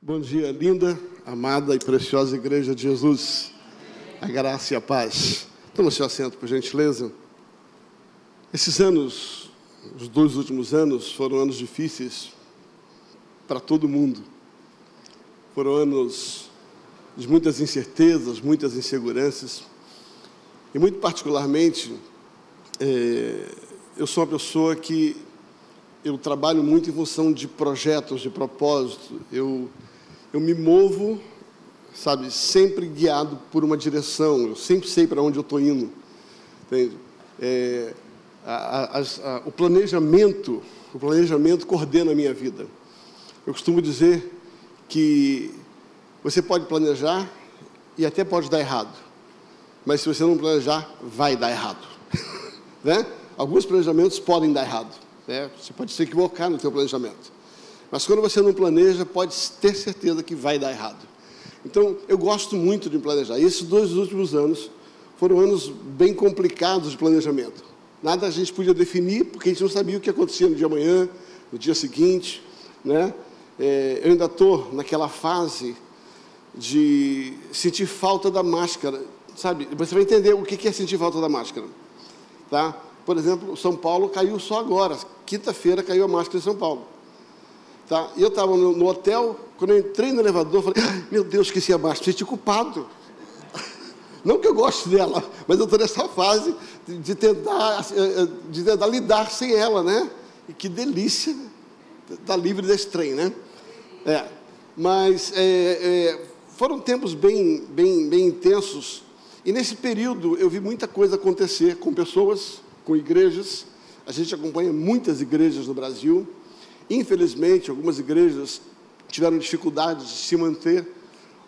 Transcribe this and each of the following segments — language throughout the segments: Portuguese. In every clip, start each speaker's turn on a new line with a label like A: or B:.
A: Bom dia, linda, amada e preciosa Igreja de Jesus. A graça e a paz. Toma seu assento, por gentileza. Esses anos, os dois últimos anos, foram anos difíceis para todo mundo. Foram anos de muitas incertezas, muitas inseguranças. E, muito particularmente, é, eu sou uma pessoa que eu trabalho muito em função de projetos, de propósito. Eu, eu me movo, sabe, sempre guiado por uma direção. Eu sempre sei para onde eu estou indo. É, a, a, a, o planejamento, o planejamento coordena a minha vida. Eu costumo dizer que você pode planejar e até pode dar errado, mas se você não planejar, vai dar errado, né? Alguns planejamentos podem dar errado. Né? Você pode se equivocar no seu planejamento. Mas quando você não planeja, pode ter certeza que vai dar errado. Então, eu gosto muito de planejar. E esses dois últimos anos foram anos bem complicados de planejamento. Nada a gente podia definir, porque a gente não sabia o que acontecia no dia amanhã, no dia seguinte. Né? É, eu ainda estou naquela fase de sentir falta da máscara. Sabe? Você vai entender o que é sentir falta da máscara. Tá? Por exemplo, São Paulo caiu só agora. Quinta-feira caiu a máscara em São Paulo. Tá? Eu estava no, no, hotel, quando eu entrei no elevador, falei, ah, meu Deus, esqueci a máscara, senti culpado. Não que eu goste dela, mas eu estou nessa fase de, de, tentar, eh, eh, de tentar lidar sem ela, né? E que delícia estar tá livre desse trem, né? É, mas é, é, foram tempos bem, bem, bem intensos. E nesse período eu vi muita coisa acontecer com pessoas, com igrejas. A gente acompanha muitas igrejas no Brasil. Infelizmente, algumas igrejas tiveram dificuldades de se manter,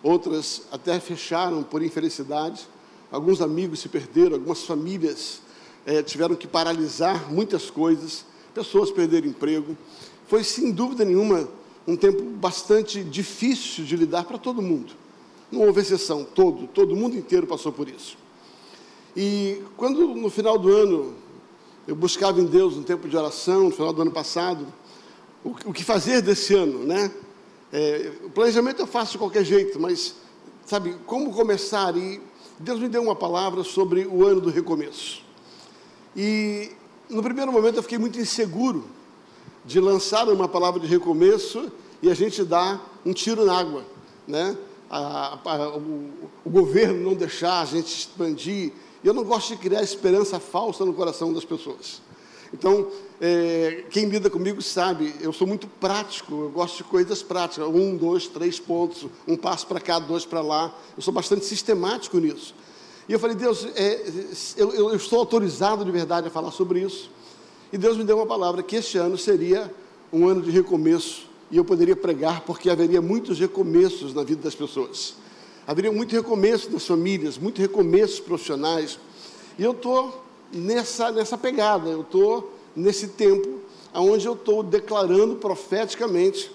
A: outras até fecharam por infelicidade. Alguns amigos se perderam, algumas famílias é, tiveram que paralisar muitas coisas, pessoas perderam emprego. Foi, sem dúvida nenhuma, um tempo bastante difícil de lidar para todo mundo. Não houve exceção, todo, todo mundo inteiro passou por isso. E quando no final do ano eu buscava em Deus um tempo de oração, no final do ano passado, o, o que fazer desse ano, né? É, o planejamento eu faço de qualquer jeito, mas, sabe, como começar? E Deus me deu uma palavra sobre o ano do recomeço. E, no primeiro momento, eu fiquei muito inseguro de lançar uma palavra de recomeço e a gente dar um tiro na água, né? A, a, o, o governo não deixar a gente expandir eu não gosto de criar esperança falsa no coração das pessoas. Então, é, quem lida comigo sabe, eu sou muito prático, eu gosto de coisas práticas. Um, dois, três pontos, um passo para cá, dois para lá. Eu sou bastante sistemático nisso. E eu falei, Deus, é, eu, eu, estou autorizado de verdade a falar sobre isso. E Deus me deu uma palavra que este ano seria um ano de recomeço. E eu poderia pregar porque haveria muitos recomeços na vida das pessoas haveria muito recomeço das famílias, muito recomeços profissionais. E eu estou nessa, nessa pegada, eu estou nesse tempo onde eu estou declarando profeticamente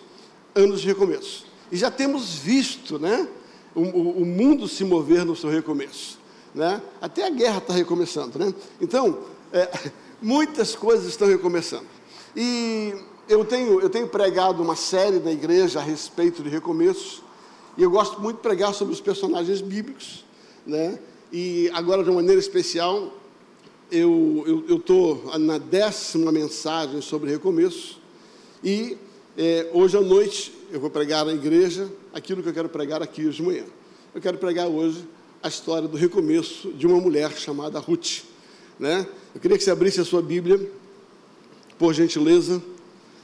A: anos de recomeço. E já temos visto né, o, o mundo se mover no seu recomeço. Né? Até a guerra está recomeçando. Né? Então, é, muitas coisas estão recomeçando. E eu tenho, eu tenho pregado uma série na igreja a respeito de recomeços. E eu gosto muito de pregar sobre os personagens bíblicos, né? E agora, de uma maneira especial, eu estou na décima mensagem sobre recomeço. E é, hoje à noite eu vou pregar na igreja aquilo que eu quero pregar aqui hoje de manhã. Eu quero pregar hoje a história do recomeço de uma mulher chamada Ruth. Né? Eu queria que você abrisse a sua Bíblia, por gentileza,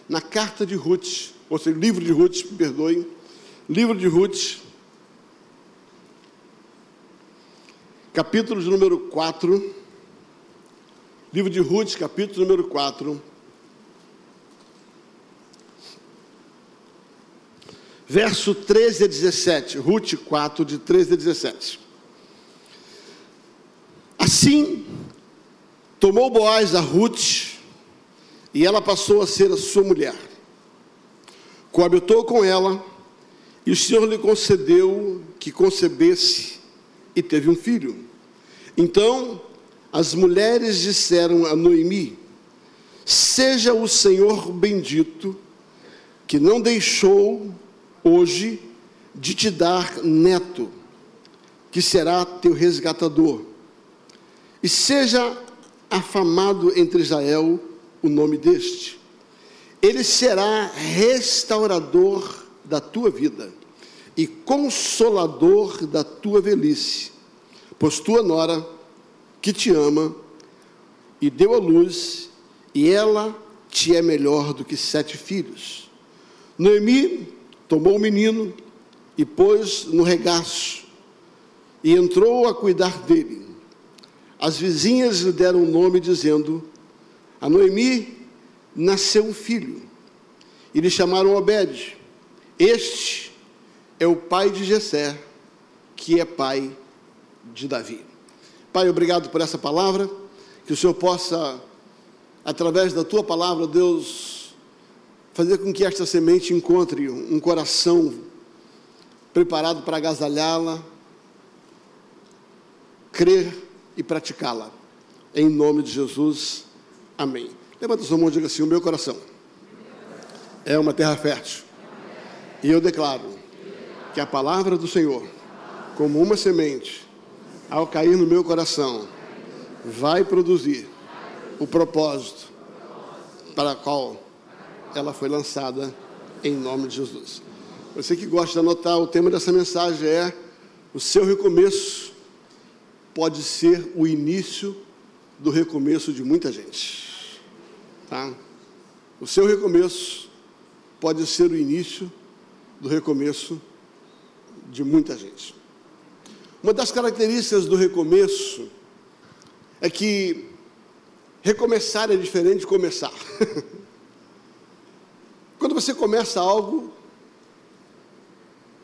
A: na carta de Ruth, ou seja, livro de Ruth, me perdoem Livro de Ruth, capítulo de número 4. Livro de Ruth, capítulo número 4. Verso 13 a 17. Ruth 4, de 13 a 17. Assim, tomou Boaz a Ruth, e ela passou a ser a sua mulher. Coabitou com ela e o Senhor lhe concedeu que concebesse e teve um filho. Então as mulheres disseram a Noemi: Seja o Senhor bendito, que não deixou hoje de te dar neto, que será teu resgatador. E seja afamado entre Israel o nome deste. Ele será restaurador da tua vida e consolador da tua velhice, pois tua nora, que te ama, e deu à luz, e ela te é melhor do que sete filhos. Noemi tomou o menino e pôs no regaço, e entrou a cuidar dele. As vizinhas lhe deram o nome, dizendo: A Noemi nasceu um filho, e lhe chamaram Obed. Este é o pai de Jessé, que é pai de Davi. Pai, obrigado por essa palavra, que o Senhor possa, através da tua palavra, Deus, fazer com que esta semente encontre um coração preparado para agasalhá-la, crer e praticá-la. Em nome de Jesus, amém. Levanta sua mão e diga assim: O meu coração é uma terra fértil. E eu declaro que a palavra do Senhor, como uma semente, ao cair no meu coração, vai produzir o propósito para qual ela foi lançada em nome de Jesus. Você que gosta de anotar, o tema dessa mensagem é: o seu recomeço pode ser o início do recomeço de muita gente. Tá? O seu recomeço pode ser o início do recomeço de muita gente. Uma das características do recomeço é que recomeçar é diferente de começar. Quando você começa algo,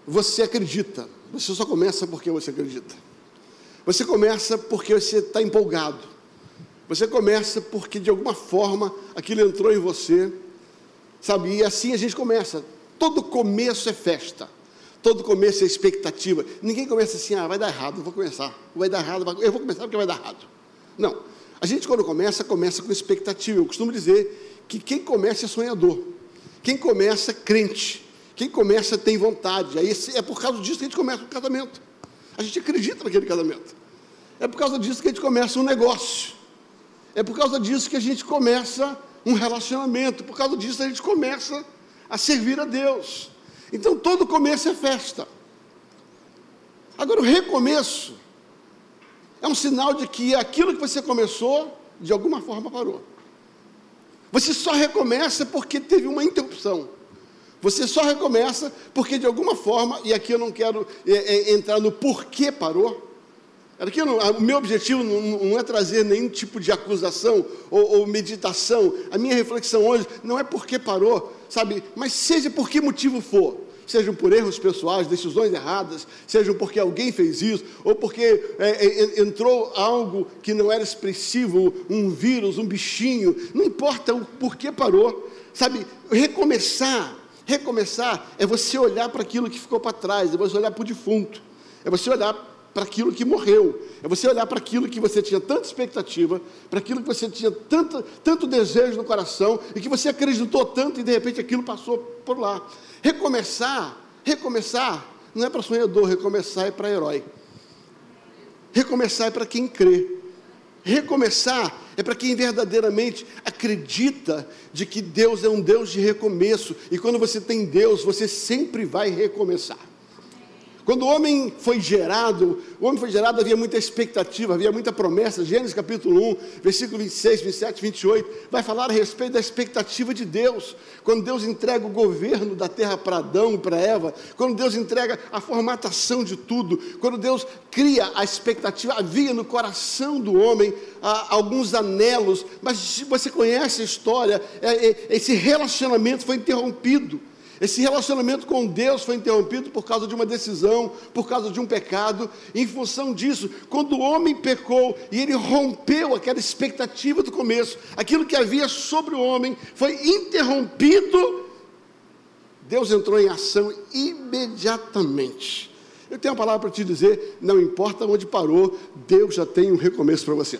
A: você acredita. Você só começa porque você acredita. Você começa porque você está empolgado. Você começa porque de alguma forma aquilo entrou em você, sabe? E assim a gente começa. Todo começo é festa. Todo começo é expectativa. Ninguém começa assim, ah, vai dar errado, vou começar. Vai dar errado, eu vou começar porque vai dar errado. Não. A gente, quando começa, começa com expectativa. Eu costumo dizer que quem começa é sonhador. Quem começa, crente. Quem começa tem vontade. Aí é por causa disso que a gente começa um casamento. A gente acredita naquele casamento. É por causa disso que a gente começa um negócio. É por causa disso que a gente começa um relacionamento. Por causa disso a gente começa a servir a Deus. Então todo começo é festa. Agora o recomeço é um sinal de que aquilo que você começou, de alguma forma parou. Você só recomeça porque teve uma interrupção. Você só recomeça porque de alguma forma, e aqui eu não quero é, é, entrar no porquê parou. Aqui não, o meu objetivo não, não, é trazer nenhum tipo de acusação ou, ou, meditação. A minha reflexão hoje não é porque parou, sabe? Mas seja por que motivo for. Sejam por erros pessoais, decisões erradas, sejam porque alguém fez isso, ou porque é, é, entrou algo que não era expressivo, um vírus, um bichinho, não importa o porquê parou, sabe? Recomeçar Recomeçar é você olhar para aquilo que ficou para trás, é você olhar para o defunto, é você olhar para aquilo que morreu, é você olhar para aquilo que você tinha tanta expectativa, para aquilo que você tinha tanto, tanto desejo no coração e que você acreditou tanto e de repente aquilo passou por lá. Recomeçar, recomeçar, não é para sonhador, recomeçar é para herói. Recomeçar é para quem crê. Recomeçar é para quem verdadeiramente acredita de que Deus é um Deus de recomeço, e quando você tem Deus, você sempre vai recomeçar. Quando o homem foi gerado, o homem foi gerado, havia muita expectativa, havia muita promessa. Gênesis capítulo 1, versículo 26, 27, 28, vai falar a respeito da expectativa de Deus. Quando Deus entrega o governo da terra para Adão para Eva, quando Deus entrega a formatação de tudo, quando Deus cria a expectativa, havia no coração do homem ah, alguns anelos, mas você conhece a história, é, é, esse relacionamento foi interrompido. Esse relacionamento com Deus foi interrompido por causa de uma decisão, por causa de um pecado. Em função disso, quando o homem pecou e ele rompeu aquela expectativa do começo, aquilo que havia sobre o homem foi interrompido, Deus entrou em ação imediatamente. Eu tenho uma palavra para te dizer: não importa onde parou, Deus já tem um recomeço para você.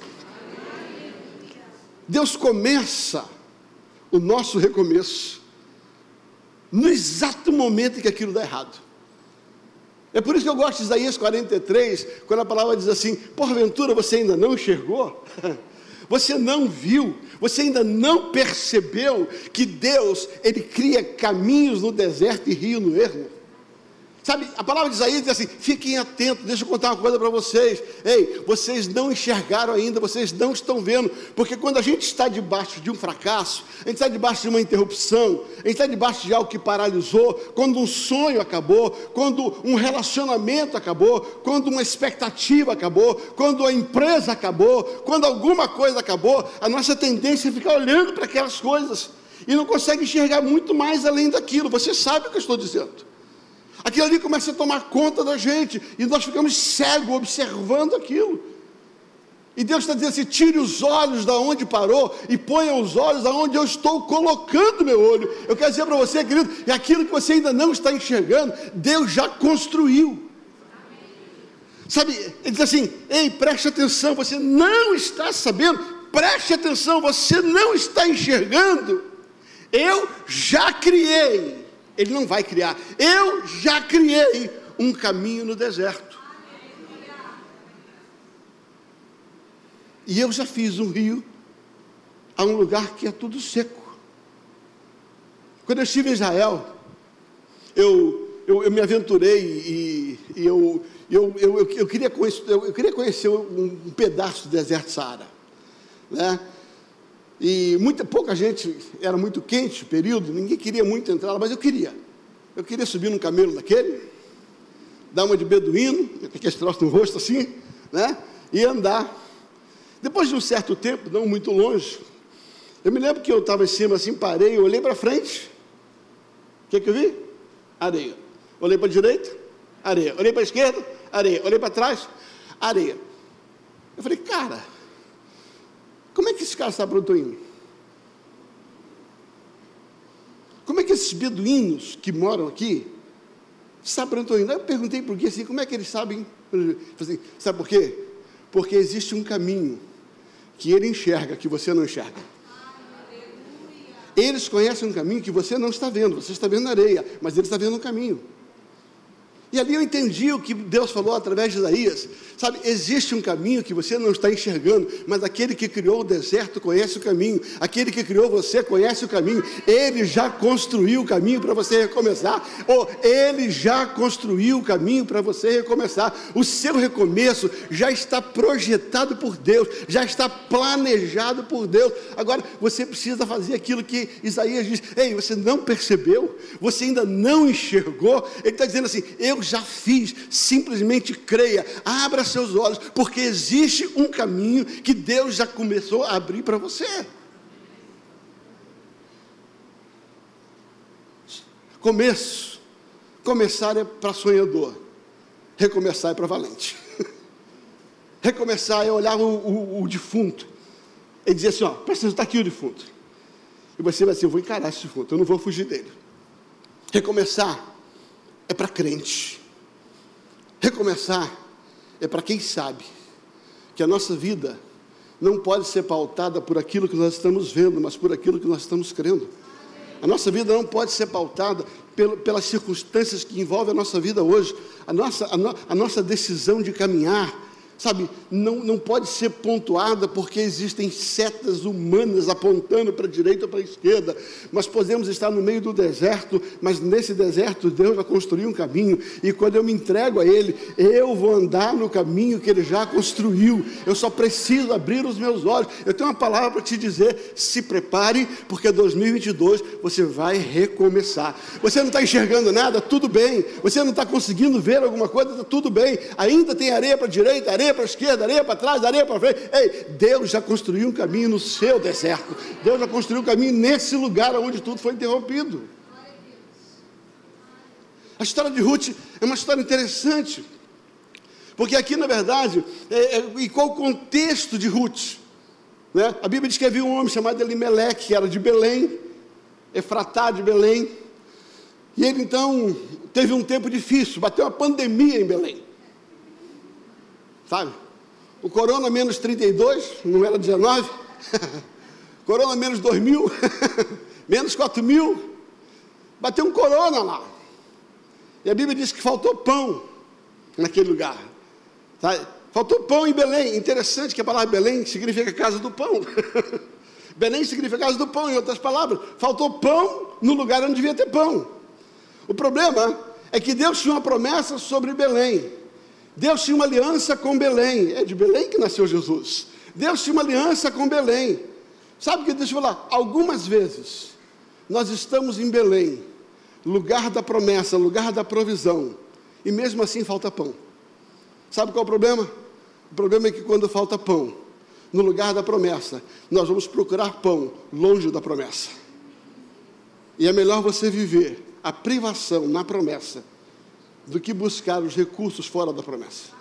A: Deus começa o nosso recomeço no exato momento em que aquilo dá errado. É por isso que eu gosto de Isaías 43, quando a palavra diz assim: porventura você ainda não enxergou? Você não viu, você ainda não percebeu que Deus, Ele cria caminhos no deserto e rio no ermo? Sabe, a palavra de Isaías diz assim: fiquem atentos, deixa eu contar uma coisa para vocês. Ei, vocês não enxergaram ainda, vocês não estão vendo, porque quando a gente está debaixo de um fracasso, a gente está debaixo de uma interrupção, a gente está debaixo de algo que paralisou, quando um sonho acabou, quando um relacionamento acabou, quando uma expectativa acabou, quando a empresa acabou, quando alguma coisa acabou, a nossa tendência é ficar olhando para aquelas coisas e não consegue enxergar muito mais além daquilo. Você sabe o que eu estou dizendo. Aquilo ali começa a tomar conta da gente e nós ficamos cegos observando aquilo. E Deus está dizendo assim: tire os olhos da onde parou e ponha os olhos aonde eu estou colocando meu olho. Eu quero dizer para você, querido, é aquilo que você ainda não está enxergando, Deus já construiu. Sabe, ele diz assim: ei, preste atenção, você não está sabendo, preste atenção, você não está enxergando. Eu já criei ele não vai criar. Eu já criei um caminho no deserto. E eu já fiz um rio a um lugar que é tudo seco. Quando eu estive em Israel, eu, eu, eu me aventurei e, e eu, eu, eu, eu, queria conhecer, eu, queria conhecer um, um pedaço do deserto Saara. Né? E muita, pouca gente, era muito quente o período, ninguém queria muito entrar lá, mas eu queria. Eu queria subir num camelo daquele, dar uma de beduíno, aqueles troços no rosto assim, né? E andar. Depois de um certo tempo, não muito longe, eu me lembro que eu estava em cima assim, parei, olhei para frente. O que, que eu vi? Areia. Olhei para a direita, areia. Olhei para a esquerda, areia. Olhei para trás, areia. Eu falei, cara, como é que esse cara sabe para onde estou indo? Como é que esses beduínos que moram aqui sabem para onde estou indo? Aí eu perguntei por quê, assim, como é que eles sabem? Assim, sabe por quê? Porque existe um caminho que ele enxerga, que você não enxerga. Eles conhecem um caminho que você não está vendo, você está vendo na areia, mas ele está vendo um caminho. E ali eu entendi o que Deus falou através de Isaías. Sabe, existe um caminho que você não está enxergando, mas aquele que criou o deserto conhece o caminho. Aquele que criou você conhece o caminho. Ele já construiu o caminho para você recomeçar. Ou ele já construiu o caminho para você recomeçar. O seu recomeço já está projetado por Deus, já está planejado por Deus. Agora você precisa fazer aquilo que Isaías diz: Ei, você não percebeu? Você ainda não enxergou? Ele está dizendo assim: Eu eu já fiz, simplesmente creia, abra seus olhos, porque existe um caminho que Deus já começou a abrir para você. Começo, começar é para sonhador, recomeçar é para valente. recomeçar é olhar o, o, o defunto e dizer assim: ó, precisa estar aqui o defunto. E você vai dizer: eu vou encarar esse defunto, eu não vou fugir dele. Recomeçar é para crente. Recomeçar é para quem sabe que a nossa vida não pode ser pautada por aquilo que nós estamos vendo, mas por aquilo que nós estamos crendo. A nossa vida não pode ser pautada pelas circunstâncias que envolvem a nossa vida hoje. A nossa, a, no, a nossa decisão de caminhar sabe, não, não pode ser pontuada porque existem setas humanas apontando para a direita ou para a esquerda, mas podemos estar no meio do deserto, mas nesse deserto Deus já construiu um caminho, e quando eu me entrego a Ele, eu vou andar no caminho que Ele já construiu, eu só preciso abrir os meus olhos. Eu tenho uma palavra para te dizer: se prepare, porque 2022 você vai recomeçar. Você não está enxergando nada, tudo bem, você não está conseguindo ver alguma coisa, tudo bem, ainda tem areia para a direita, areia areia para a esquerda, areia para trás, areia para frente. Ei, Deus já construiu um caminho no seu deserto. Deus já construiu um caminho nesse lugar onde tudo foi interrompido. A história de Ruth é uma história interessante. Porque aqui, na verdade, é, é, e qual o contexto de Ruth? Né? A Bíblia diz que havia um homem chamado Elimelech, que era de Belém, Efratá de Belém. E ele então teve um tempo difícil, bateu uma pandemia em Belém. Sabe? O Corona menos 32, não era 19? Corona menos 2 mil, menos 4 mil. bateu um corona lá. E a Bíblia diz que faltou pão naquele lugar. Tá? Faltou pão em Belém. Interessante que a palavra Belém significa casa do pão. Belém significa casa do pão, em outras palavras. Faltou pão no lugar onde devia ter pão. O problema é que Deus tinha uma promessa sobre Belém. Deus tinha uma aliança com Belém. É de Belém que nasceu Jesus. Deus tinha uma aliança com Belém. Sabe o que eu falar? Algumas vezes nós estamos em Belém, lugar da promessa, lugar da provisão, e mesmo assim falta pão. Sabe qual é o problema? O problema é que quando falta pão, no lugar da promessa, nós vamos procurar pão longe da promessa. E é melhor você viver a privação na promessa do que buscar os recursos fora da promessa.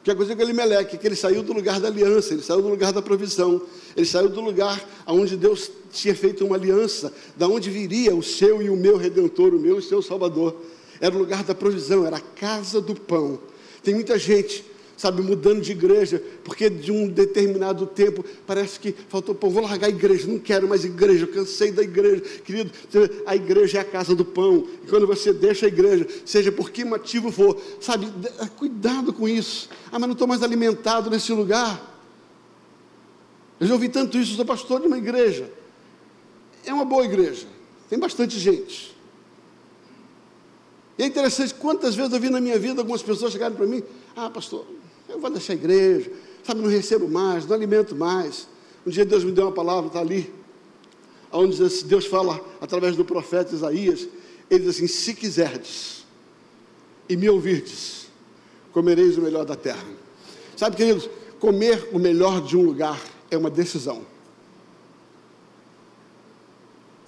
A: O que aconteceu com Elimeleque? Que ele saiu do lugar da aliança, ele saiu do lugar da provisão, ele saiu do lugar onde Deus tinha feito uma aliança, da onde viria o seu e o meu redentor, o meu e o seu salvador. Era o lugar da provisão, era a casa do pão. Tem muita gente sabe, mudando de igreja, porque de um determinado tempo parece que faltou pão, vou largar a igreja, não quero mais igreja, cansei da igreja, querido, a igreja é a casa do pão, e quando você deixa a igreja, seja por que motivo for, sabe, cuidado com isso, ah, mas não estou mais alimentado nesse lugar, eu já ouvi tanto isso, sou pastor de uma igreja, é uma boa igreja, tem bastante gente, e é interessante, quantas vezes eu vi na minha vida algumas pessoas chegarem para mim, ah, pastor, eu vou deixar a igreja, sabe, não recebo mais, não alimento mais. Um dia Deus me deu uma palavra, está ali, onde Deus fala através do profeta Isaías, ele diz assim: se quiserdes e me ouvirdes, comereis o melhor da terra. Sabe, queridos, comer o melhor de um lugar é uma decisão.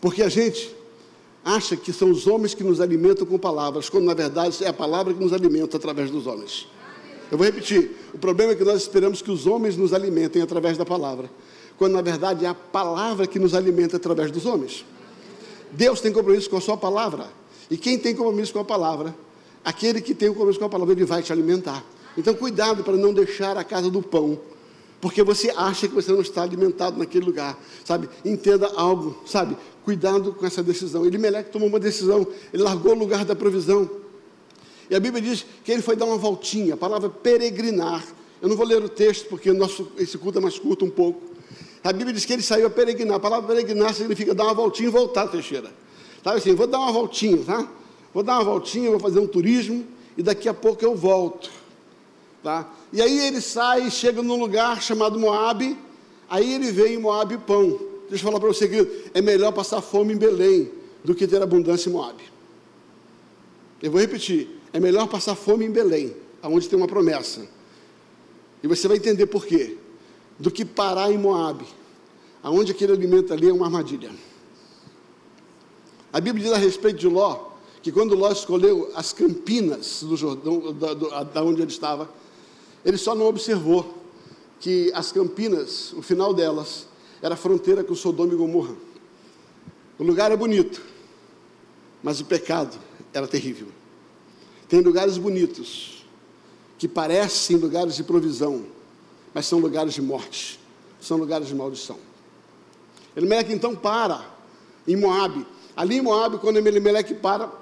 A: Porque a gente acha que são os homens que nos alimentam com palavras, quando na verdade é a palavra que nos alimenta através dos homens. Eu vou repetir. O problema é que nós esperamos que os homens nos alimentem através da palavra, quando na verdade é a palavra que nos alimenta através dos homens. Deus tem compromisso com a sua palavra. E quem tem compromisso com a palavra, aquele que tem o compromisso com a palavra, ele vai te alimentar. Então, cuidado para não deixar a casa do pão, porque você acha que você não está alimentado naquele lugar, sabe? Entenda algo, sabe? Cuidado com essa decisão. Ele Meleque tomou uma decisão, ele largou o lugar da provisão. E a Bíblia diz que ele foi dar uma voltinha, a palavra peregrinar. Eu não vou ler o texto porque o nosso, esse culto é mais curto um pouco. A Bíblia diz que ele saiu a peregrinar. A palavra peregrinar significa dar uma voltinha e voltar, Teixeira. Sabe assim, vou dar uma voltinha, tá? Vou dar uma voltinha, vou fazer um turismo e daqui a pouco eu volto. Tá? E aí ele sai e chega num lugar chamado Moabe. Aí ele vê em Moabe pão. Deixa eu falar para você, querido, é melhor passar fome em Belém do que ter abundância em Moabe. Eu vou repetir. É melhor passar fome em Belém, aonde tem uma promessa. E você vai entender por quê. Do que parar em Moabe, aonde aquele alimento ali é uma armadilha. A Bíblia diz a respeito de Ló, que quando Ló escolheu as campinas do Jordão, da, da, onde ele estava, ele só não observou que as campinas, o final delas, era a fronteira com Sodoma e Gomorra. O lugar é bonito, mas o pecado era terrível. Tem lugares bonitos, que parecem lugares de provisão, mas são lugares de morte, são lugares de maldição. Elimeleque então para em Moabe. Ali em Moabe, quando Elimeleque para,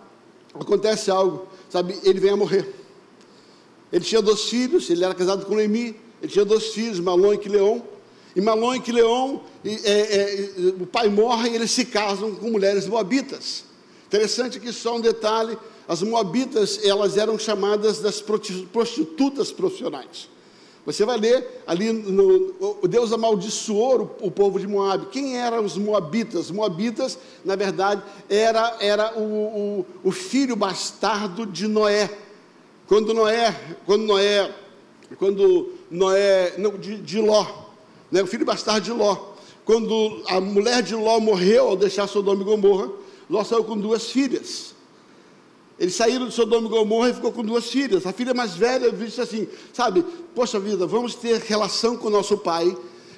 A: acontece algo, sabe? Ele vem a morrer. Ele tinha dois filhos, ele era casado com Noemi, ele tinha dois filhos, Malon e Quileon. E Malon e Quileon, e, é, é, o pai morre e eles se casam com mulheres moabitas. Interessante que só um detalhe, as moabitas, elas eram chamadas das prostitutas profissionais. Você vai ler ali, no, Deus amaldiçoou o, o povo de Moab. Quem eram os moabitas? Moabitas, na verdade, era, era o, o, o filho bastardo de Noé. Quando Noé, quando Noé, quando Noé, não, de, de Ló, né, o filho bastardo de Ló. Quando a mulher de Ló morreu ao deixar Sodoma e Gomorra, Ló saiu com duas filhas. Eles saíram de Sodoma e Gomorra e ficou com duas filhas. A filha mais velha disse assim, sabe, poxa vida, vamos ter relação com nosso pai,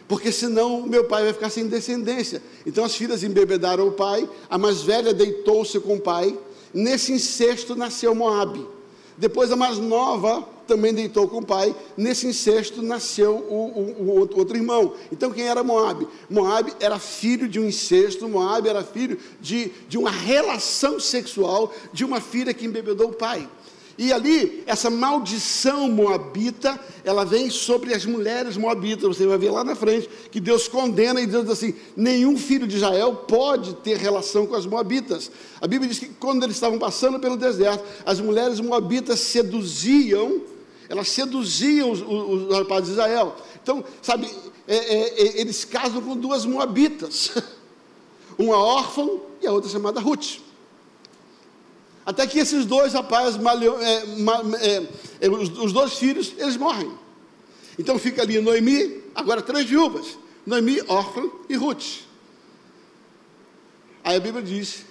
A: porque senão meu pai vai ficar sem descendência. Então as filhas embebedaram o pai, a mais velha deitou-se com o pai, nesse incesto nasceu Moabe. Depois a mais nova também deitou com o pai. Nesse incesto nasceu o, o, o outro, irmão. Então quem era Moabe? Moabe era filho de um incesto, Moabe era filho de, de uma relação sexual de uma filha que embebedou o pai. E ali, essa maldição moabita, ela vem sobre as mulheres moabitas. Você vai ver lá na frente que Deus condena e diz assim: nenhum filho de Israel pode ter relação com as moabitas. A Bíblia diz que quando eles estavam passando pelo deserto, as mulheres moabitas seduziam, elas seduziam os, os, os rapazes de Israel. Então, sabe, é, é, é eles casam com duas moabitas, uma órfã e a outra chamada Ruth. Até que esses dois rapazes, é, é, é, os, os, dois filhos, eles morrem. Então fica ali Noemi, agora três viúvas: Noemi, órfã e Ruth. Aí a Bíblia diz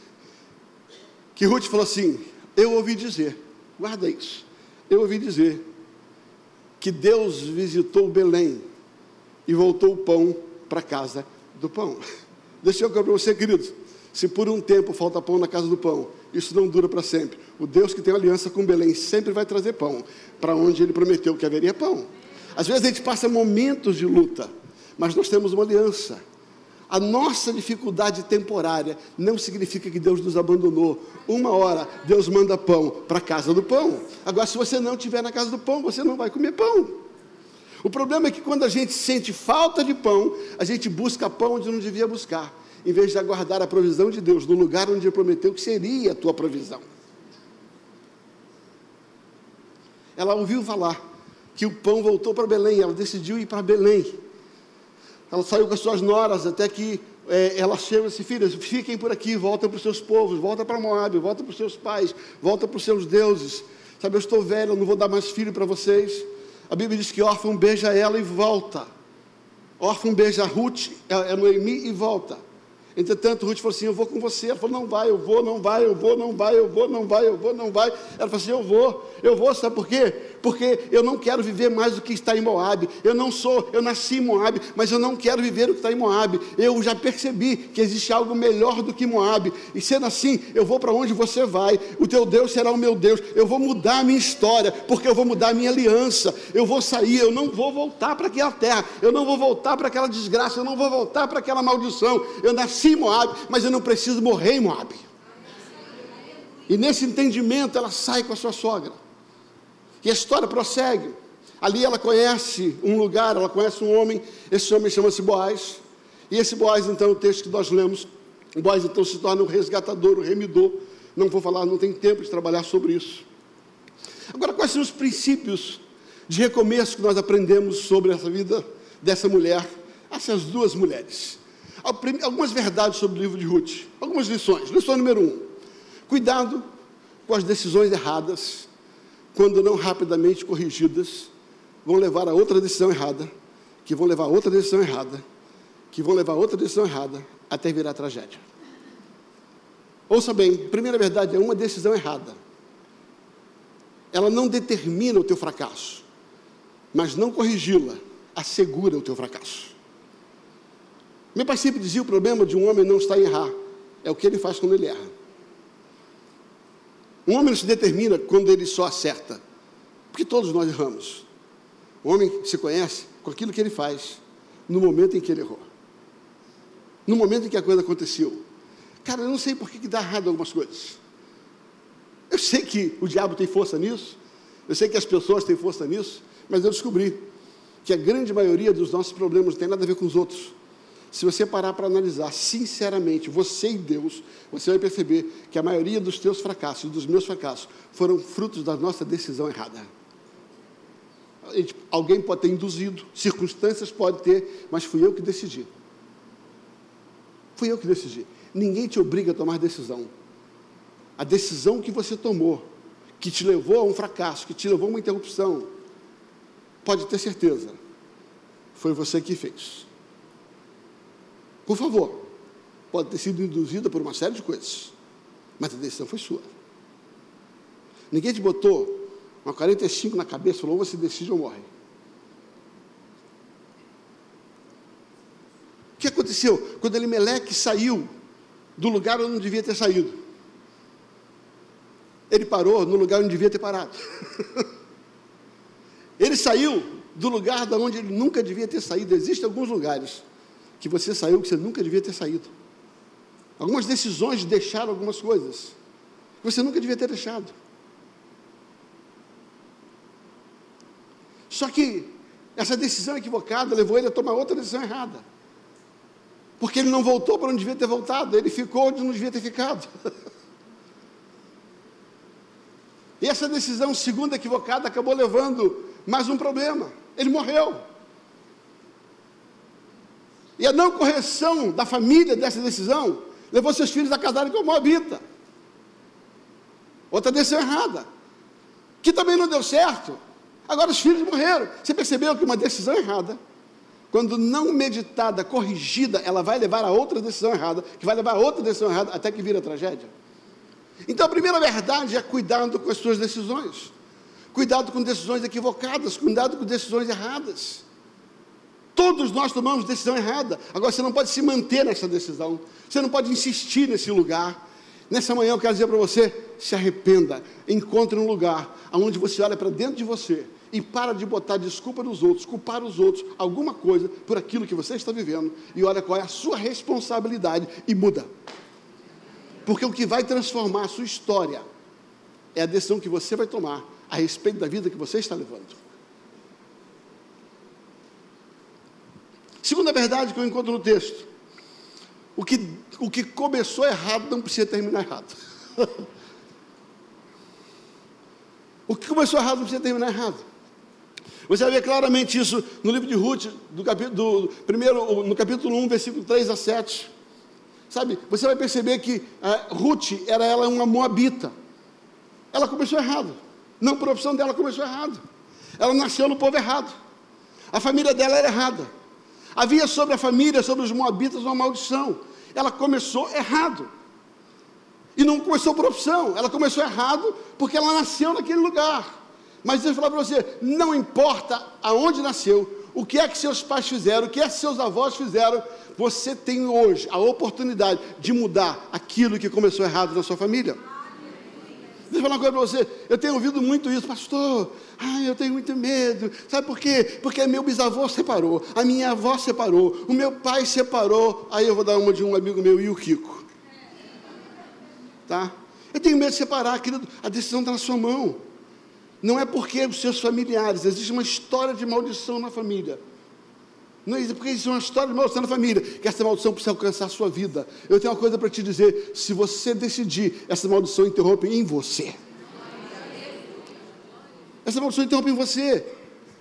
A: que Ruth falou assim: Eu ouvi dizer, guarda isso, eu ouvi dizer que Deus visitou Belém e voltou o pão para a casa do pão. Deixa eu contar para você, queridos. Se por um tempo falta pão na casa do pão, isso não dura para sempre. O Deus que tem aliança com Belém sempre vai trazer pão para onde ele prometeu que haveria pão. Às vezes a gente passa momentos de luta, mas nós temos uma aliança. A nossa dificuldade temporária não significa que Deus nos abandonou. Uma hora Deus manda pão para a casa do pão. Agora, se você não estiver na casa do pão, você não vai comer pão. O problema é que quando a gente sente falta de pão, a gente busca pão onde não devia buscar em vez de aguardar a provisão de Deus no lugar onde Ele prometeu que seria a tua provisão. Ela ouviu falar que o pão voltou para Belém, ela decidiu ir para Belém. Ela saiu com as suas noras até que é, ela chega e disse: Filhas, fiquem por aqui, voltem para os seus povos, volta para Moab, volta para os seus pais, volta para os seus deuses. Sabe, eu estou velha, eu não vou dar mais filho para vocês. A Bíblia diz que órfão beija ela e volta. Órfão beija Ruth, é, é Noemi e volta. Entretanto, Ruth falou assim: Eu vou com você. Ela falou: Não vai, eu vou, não vai, eu vou, não vai, eu vou, não vai, eu vou, não vai. Ela falou assim: Eu vou, eu vou, sabe por quê? Porque eu não quero viver mais do que está em Moab. Eu não sou, eu nasci em Moab, mas eu não quero viver o que está em Moab. Eu já percebi que existe algo melhor do que Moab. E sendo assim, eu vou para onde você vai. O teu Deus será o meu Deus. Eu vou mudar a minha história, porque eu vou mudar a minha aliança. Eu vou sair, eu não vou voltar para aquela terra. Eu não vou voltar para aquela desgraça. Eu não vou voltar para aquela maldição. Eu nasci em Moab, mas eu não preciso morrer em Moab. E nesse entendimento, ela sai com a sua sogra. E a história prossegue. Ali ela conhece um lugar, ela conhece um homem, esse homem chama-se Boaz. E esse Boaz, então, o texto que nós lemos, Boaz então se torna o resgatador, o remidor. Não vou falar, não tem tempo de trabalhar sobre isso. Agora, quais são os princípios de recomeço que nós aprendemos sobre essa vida dessa mulher, essas duas mulheres? Algumas verdades sobre o livro de Ruth, algumas lições. Lição número um: cuidado com as decisões erradas quando não rapidamente corrigidas, vão levar a outra decisão errada, que vão levar a outra decisão errada, que vão levar a outra decisão errada, até virar tragédia. Ouça bem, primeira verdade é uma decisão errada. Ela não determina o teu fracasso, mas não corrigi-la assegura o teu fracasso. Meu pai sempre dizia: o problema de um homem não está em errar, é o que ele faz quando ele erra. Um homem não se determina quando ele só acerta, porque todos nós erramos. O homem se conhece com aquilo que ele faz no momento em que ele errou, no momento em que a coisa aconteceu. Cara, eu não sei por que, que dá errado algumas coisas. Eu sei que o diabo tem força nisso, eu sei que as pessoas têm força nisso, mas eu descobri que a grande maioria dos nossos problemas não tem nada a ver com os outros, se você parar para analisar sinceramente, você e Deus, você vai perceber que a maioria dos teus fracassos, dos meus fracassos, foram frutos da nossa decisão errada. Alguém pode ter induzido, circunstâncias pode ter, mas fui eu que decidi. Fui eu que decidi. Ninguém te obriga a tomar decisão. A decisão que você tomou, que te levou a um fracasso, que te levou a uma interrupção, pode ter certeza, foi você que fez. Por favor, pode ter sido induzida por uma série de coisas, mas a decisão foi sua. Ninguém te botou uma 45 na cabeça e falou: ou você decide ou morre. O que aconteceu? Quando Elimeleque saiu do lugar onde não devia ter saído, ele parou no lugar onde devia ter parado. Ele saiu do lugar da onde ele nunca devia ter saído. Existem alguns lugares que você saiu que você nunca devia ter saído. Algumas decisões deixaram algumas coisas que você nunca devia ter deixado. Só que essa decisão equivocada levou ele a tomar outra decisão errada. Porque ele não voltou para onde devia ter voltado, ele ficou onde não devia ter ficado. E essa decisão segunda equivocada acabou levando mais um problema. Ele morreu. E a não correção da família dessa decisão levou seus filhos a casarem com Moabita. Outra decisão errada. Que também não deu certo. Agora os filhos morreram. Você percebeu que uma decisão errada, quando não meditada, corrigida, ela vai levar a outra decisão errada, que vai levar a outra decisão errada até que vira tragédia? Então a primeira verdade é cuidado com as suas decisões. Cuidado com decisões equivocadas, cuidado com decisões erradas. Todos nós tomamos decisão errada. Agora você não pode se manter nessa decisão. Você não pode insistir nesse lugar. Nessa manhã eu quero dizer para você: se arrependa. Encontre um lugar onde você olha para dentro de você e para de botar desculpa nos outros, culpar os outros, alguma coisa por aquilo que você está vivendo e olha qual é a sua responsabilidade e muda. Porque o que vai transformar a sua história é a decisão que você vai tomar a respeito da vida que você está levando. Segunda verdade que eu encontro no texto: o que, o que começou errado não precisa terminar errado. o que começou errado não precisa terminar errado. Você ver claramente isso no livro de Ruth, do capítulo, do, primeiro, no capítulo 1, versículo 3 a 7. Sabe, você vai perceber que uh, Ruth era ela uma moabita. Ela começou errado. Não por opção dela, começou errado. Ela nasceu no povo errado. A família dela era errada. Havia sobre a família, sobre os moabitas, uma maldição. Ela começou errado. E não começou por opção, ela começou errado porque ela nasceu naquele lugar. Mas Deus falou para você: não importa aonde nasceu, o que é que seus pais fizeram, o que é que seus avós fizeram, você tem hoje a oportunidade de mudar aquilo que começou errado na sua família. Deixa eu falar uma coisa para você. Eu tenho ouvido muito isso, pastor. Ai, eu tenho muito medo. Sabe por quê? Porque meu bisavô separou, a minha avó separou, o meu pai separou. Aí eu vou dar uma de um amigo meu e o Kiko. Tá? Eu tenho medo de separar, querido. A decisão está na sua mão. Não é porque os seus familiares, existe uma história de maldição na família. Não é porque existe uma história de maldição na família, que essa maldição precisa alcançar a sua vida. Eu tenho uma coisa para te dizer: se você decidir, essa maldição interrompe em você. Essa maldição interrompe em você.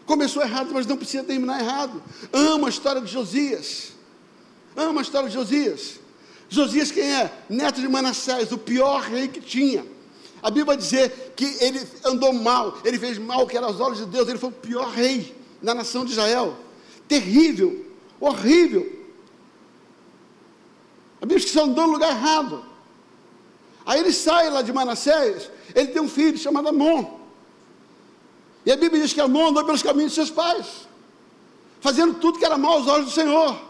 A: Começou errado, mas não precisa terminar errado. Ama a história de Josias. Ama a história de Josias. Josias quem é? Neto de Manassés, o pior rei que tinha. A Bíblia vai dizer que ele andou mal, ele fez mal que era aos olhos de Deus, ele foi o pior rei na nação de Israel. Terrível, horrível. A Bíblia diz que andou no lugar errado. Aí ele sai lá de Manassés, ele tem um filho chamado Amon. E a Bíblia diz que Amon andou pelos caminhos de seus pais, fazendo tudo que era mal aos olhos do Senhor.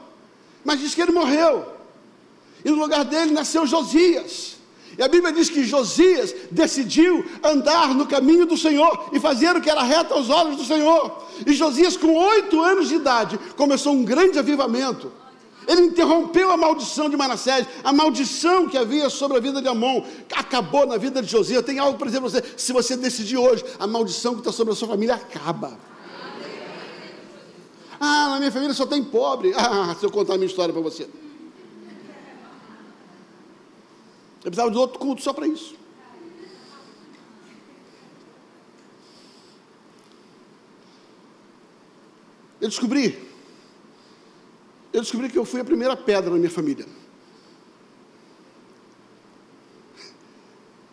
A: Mas diz que ele morreu. E no lugar dele nasceu Josias. E a Bíblia diz que Josias decidiu andar no caminho do Senhor e fazer o que era reto aos olhos do Senhor. E Josias, com oito anos de idade, começou um grande avivamento. Ele interrompeu a maldição de Manassés, a maldição que havia sobre a vida de Amon, acabou na vida de Josias. Tenho algo para dizer para você: se você decidir hoje, a maldição que está sobre a sua família acaba. Ah, na minha família só tem pobre. Ah, se eu contar a minha história para você. Eu precisava de outro culto só para isso. Eu descobri, eu descobri que eu fui a primeira pedra na minha família.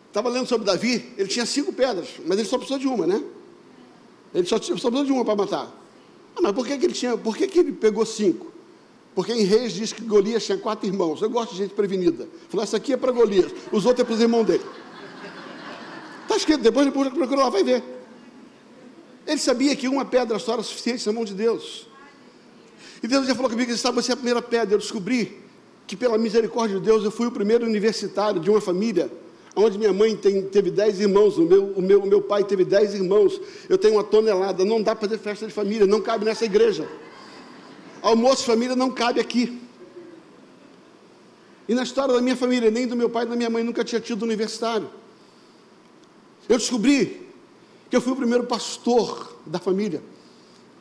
A: Estava lendo sobre Davi, ele tinha cinco pedras, mas ele só precisou de uma, né? Ele só, só precisou de uma para matar. Ah, mas por que, que ele tinha, por que, que ele pegou cinco? Porque em Reis diz que Golias tinha quatro irmãos. Eu gosto de gente prevenida. Falou, essa aqui é para Golias, os outros é para os irmãos dele. Está escrito, depois depois procura lá, vai ver. Ele sabia que uma pedra só era suficiente na mão de Deus. E Deus já falou comigo, sabe, você é a primeira pedra. Eu descobri que pela misericórdia de Deus eu fui o primeiro universitário de uma família onde minha mãe tem, teve dez irmãos, o meu, o, meu, o meu pai teve dez irmãos, eu tenho uma tonelada, não dá para fazer festa de família, não cabe nessa igreja. Almoço família não cabe aqui. E na história da minha família, nem do meu pai e da minha mãe, nunca tinha tido universitário. Eu descobri que eu fui o primeiro pastor da família.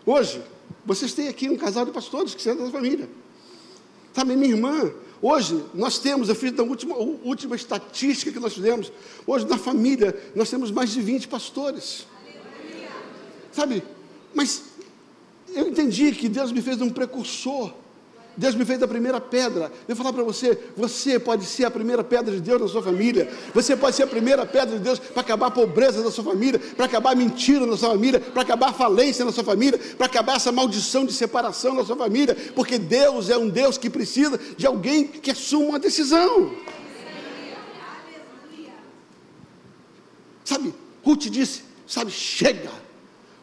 A: Hoje, vocês têm aqui um casal de pastores que são da família. Sabe, minha irmã, hoje nós temos, eu fiz a última, a última estatística que nós fizemos, hoje na família nós temos mais de 20 pastores. Sabe, mas eu entendi que Deus me fez um precursor Deus me fez a primeira pedra. Eu vou falar para você: você pode ser a primeira pedra de Deus na sua família. Você pode ser a primeira pedra de Deus para acabar a pobreza da sua família, para acabar a mentira na sua família, para acabar a falência na sua família, para acabar essa maldição de separação na sua família. Porque Deus é um Deus que precisa de alguém que assuma uma decisão. Sabe, Ruth disse: sabe, chega.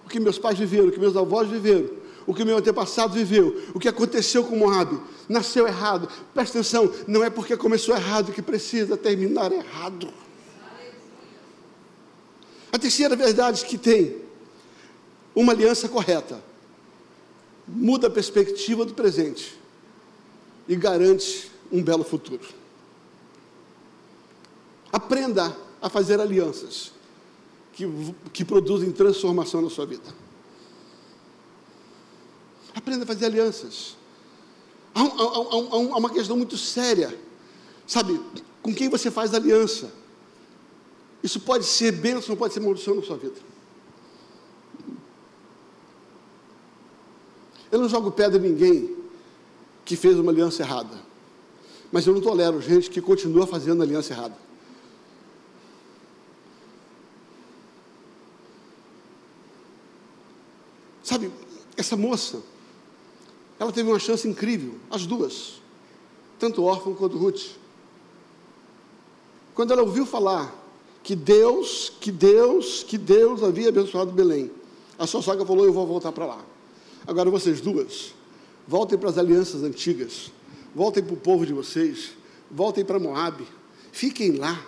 A: O que meus pais viveram, o que meus avós viveram o que meu antepassado viveu, o que aconteceu com Moab, nasceu errado. Presta atenção, não é porque começou errado que precisa terminar errado. A terceira verdade que tem uma aliança correta muda a perspectiva do presente e garante um belo futuro. Aprenda a fazer alianças que, que produzem transformação na sua vida. Aprenda a fazer alianças. Há, há, há, há, uma questão muito séria, sabe? Com quem você faz aliança? Isso pode ser bênção, pode ser maldição na sua vida. Eu não jogo pedra em ninguém que fez uma aliança errada, mas eu não tolero gente que continua fazendo aliança errada. Sabe, essa moça, ela teve uma chance incrível, as duas, tanto órfão quanto Ruth. Quando ela ouviu falar que Deus, que Deus, que Deus havia abençoado Belém, a sua sogra falou: Eu vou voltar para lá. Agora vocês duas, voltem para as alianças antigas, voltem para o povo de vocês, voltem para Moab, fiquem lá,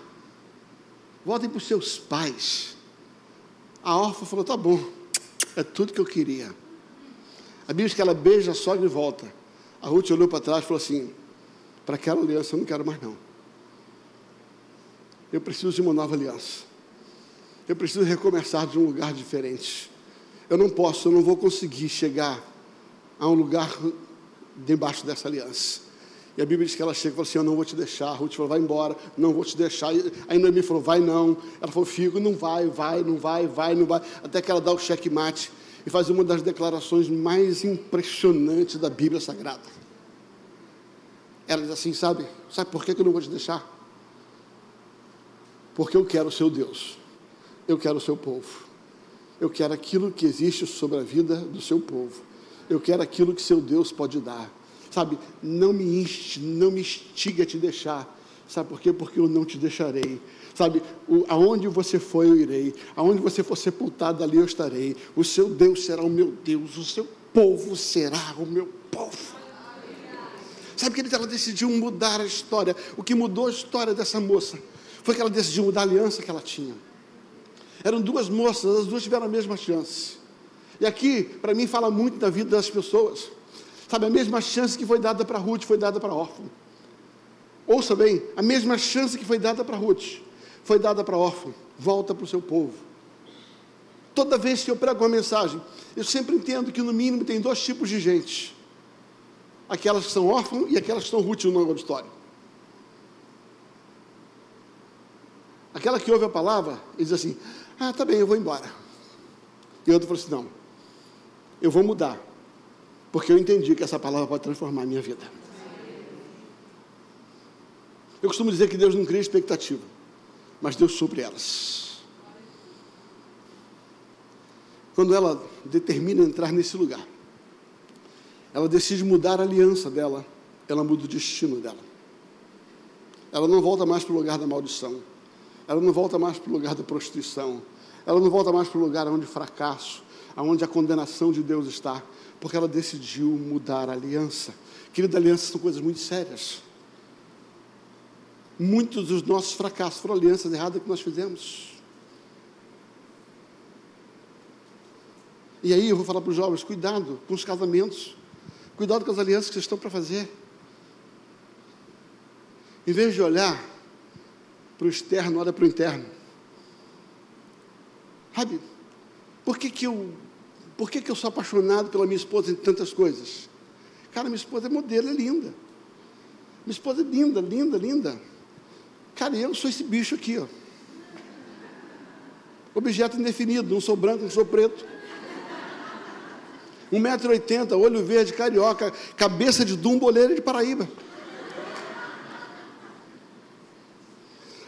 A: voltem para os seus pais. A órfã falou: Tá bom, é tudo que eu queria. A Bíblia diz que ela beija a sogra e volta. A Ruth olhou para trás e falou assim: para aquela aliança eu não quero mais não. Eu preciso de uma nova aliança. Eu preciso recomeçar de um lugar diferente. Eu não posso, eu não vou conseguir chegar a um lugar debaixo dessa aliança. E a Bíblia diz que ela chega e fala assim: Eu não vou te deixar. Ruth falou: Vai embora, não vou te deixar. Aí Noemi falou: Vai não. Ela falou: Fico, não vai, vai, não vai, vai, não vai. Até que ela dá o checkmate e faz uma das declarações mais impressionantes da Bíblia Sagrada. Ela diz assim: Sabe, sabe por que eu não vou te deixar? Porque eu quero o seu Deus, eu quero o seu povo, eu quero aquilo que existe sobre a vida do seu povo, eu quero aquilo que seu Deus pode dar. Sabe, não me inste, não me instiga a te deixar. Sabe por quê? Porque eu não te deixarei. Sabe, o, aonde você for, eu irei. Aonde você for sepultado, ali eu estarei. O seu Deus será o meu Deus. O seu povo será o meu povo. Sabe que ela decidiu mudar a história. O que mudou a história dessa moça foi que ela decidiu mudar a aliança que ela tinha. Eram duas moças, as duas tiveram a mesma chance. E aqui, para mim, fala muito da vida das pessoas. Sabe, a mesma chance que foi dada para Ruth foi dada para órfão. Ouça bem, a mesma chance que foi dada para Ruth foi dada para órfão, volta para o seu povo. Toda vez que eu prego uma mensagem, eu sempre entendo que no mínimo tem dois tipos de gente: aquelas que são órfãos e aquelas que são Ruth no auditório. Aquela que ouve a palavra e diz assim: Ah, tá bem, eu vou embora. E outro falou assim: Não, eu vou mudar, porque eu entendi que essa palavra pode transformar a minha vida. Eu costumo dizer que Deus não cria expectativa mas Deus supre elas. Quando ela determina entrar nesse lugar, ela decide mudar a aliança dela, ela muda o destino dela. Ela não volta mais para o lugar da maldição, ela não volta mais para o lugar da prostituição, ela não volta mais para o lugar onde fracasso, onde a condenação de Deus está, porque ela decidiu mudar a aliança. Querida, alianças são coisas muito sérias. Muitos dos nossos fracassos foram alianças erradas que nós fizemos. E aí eu vou falar para os jovens: cuidado com os casamentos, cuidado com as alianças que vocês estão para fazer. Em vez de olhar para o externo, olha para o interno. Sabe, por que, que, eu, por que, que eu sou apaixonado pela minha esposa em tantas coisas? Cara, minha esposa é modelo, é linda. Minha esposa é linda, linda, linda. Cara, eu sou esse bicho aqui, ó. Objeto indefinido, não sou branco, não sou preto. 1,80m, olho verde, carioca, cabeça de dumbo, olheira de Paraíba.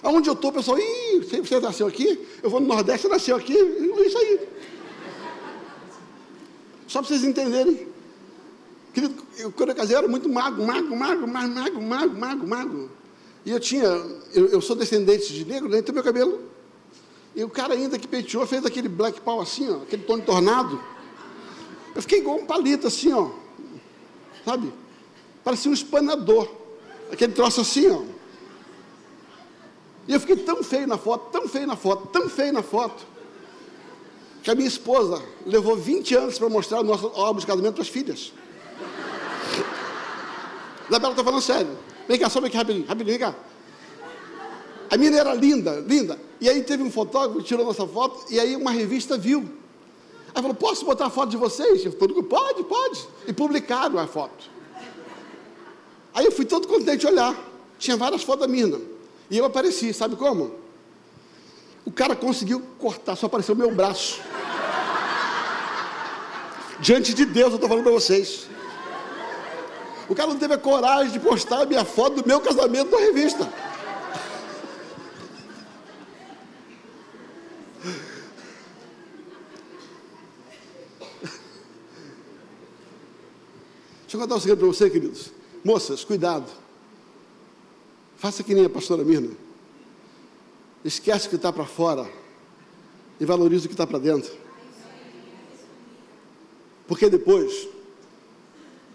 A: Aonde eu estou, pessoal, ih, você nasceu aqui? Eu vou no Nordeste, você nasceu aqui? Isso aí. Só para vocês entenderem. Querido, eu, quando eu casei, eu era muito mago, mago, mago, mago, mago, mago, mago, mago. E eu tinha, eu, eu sou descendente de negro, né? Então meu cabelo. E o cara ainda que penteou, fez aquele black power assim, ó, aquele tom tornado. Eu fiquei igual um palito assim, ó. Sabe? Parecia um espanador. Aquele troço assim, ó. E eu fiquei tão feio na foto, tão feio na foto, tão feio na foto, que a minha esposa levou 20 anos para mostrar o nosso álbum de casamento para as filhas. Isabela, estou falando sério. Vem cá, sobe aqui rapidinho, rapidinho, vem cá. A mina era linda, linda. E aí teve um fotógrafo tirou nossa foto, e aí uma revista viu. Aí falou, posso botar a foto de vocês? Eu falei, pode, pode. E publicaram a foto. Aí eu fui todo contente olhar. Tinha várias fotos da mina. E eu apareci, sabe como? O cara conseguiu cortar, só apareceu o meu braço. Diante de Deus, eu estou falando para vocês. O cara não teve a coragem de postar a minha foto do meu casamento na revista. Deixa eu contar um segredo para você, queridos. Moças, cuidado. Faça que nem a pastora Mirna. Esquece o que está para fora e valorize o que está para dentro. Porque depois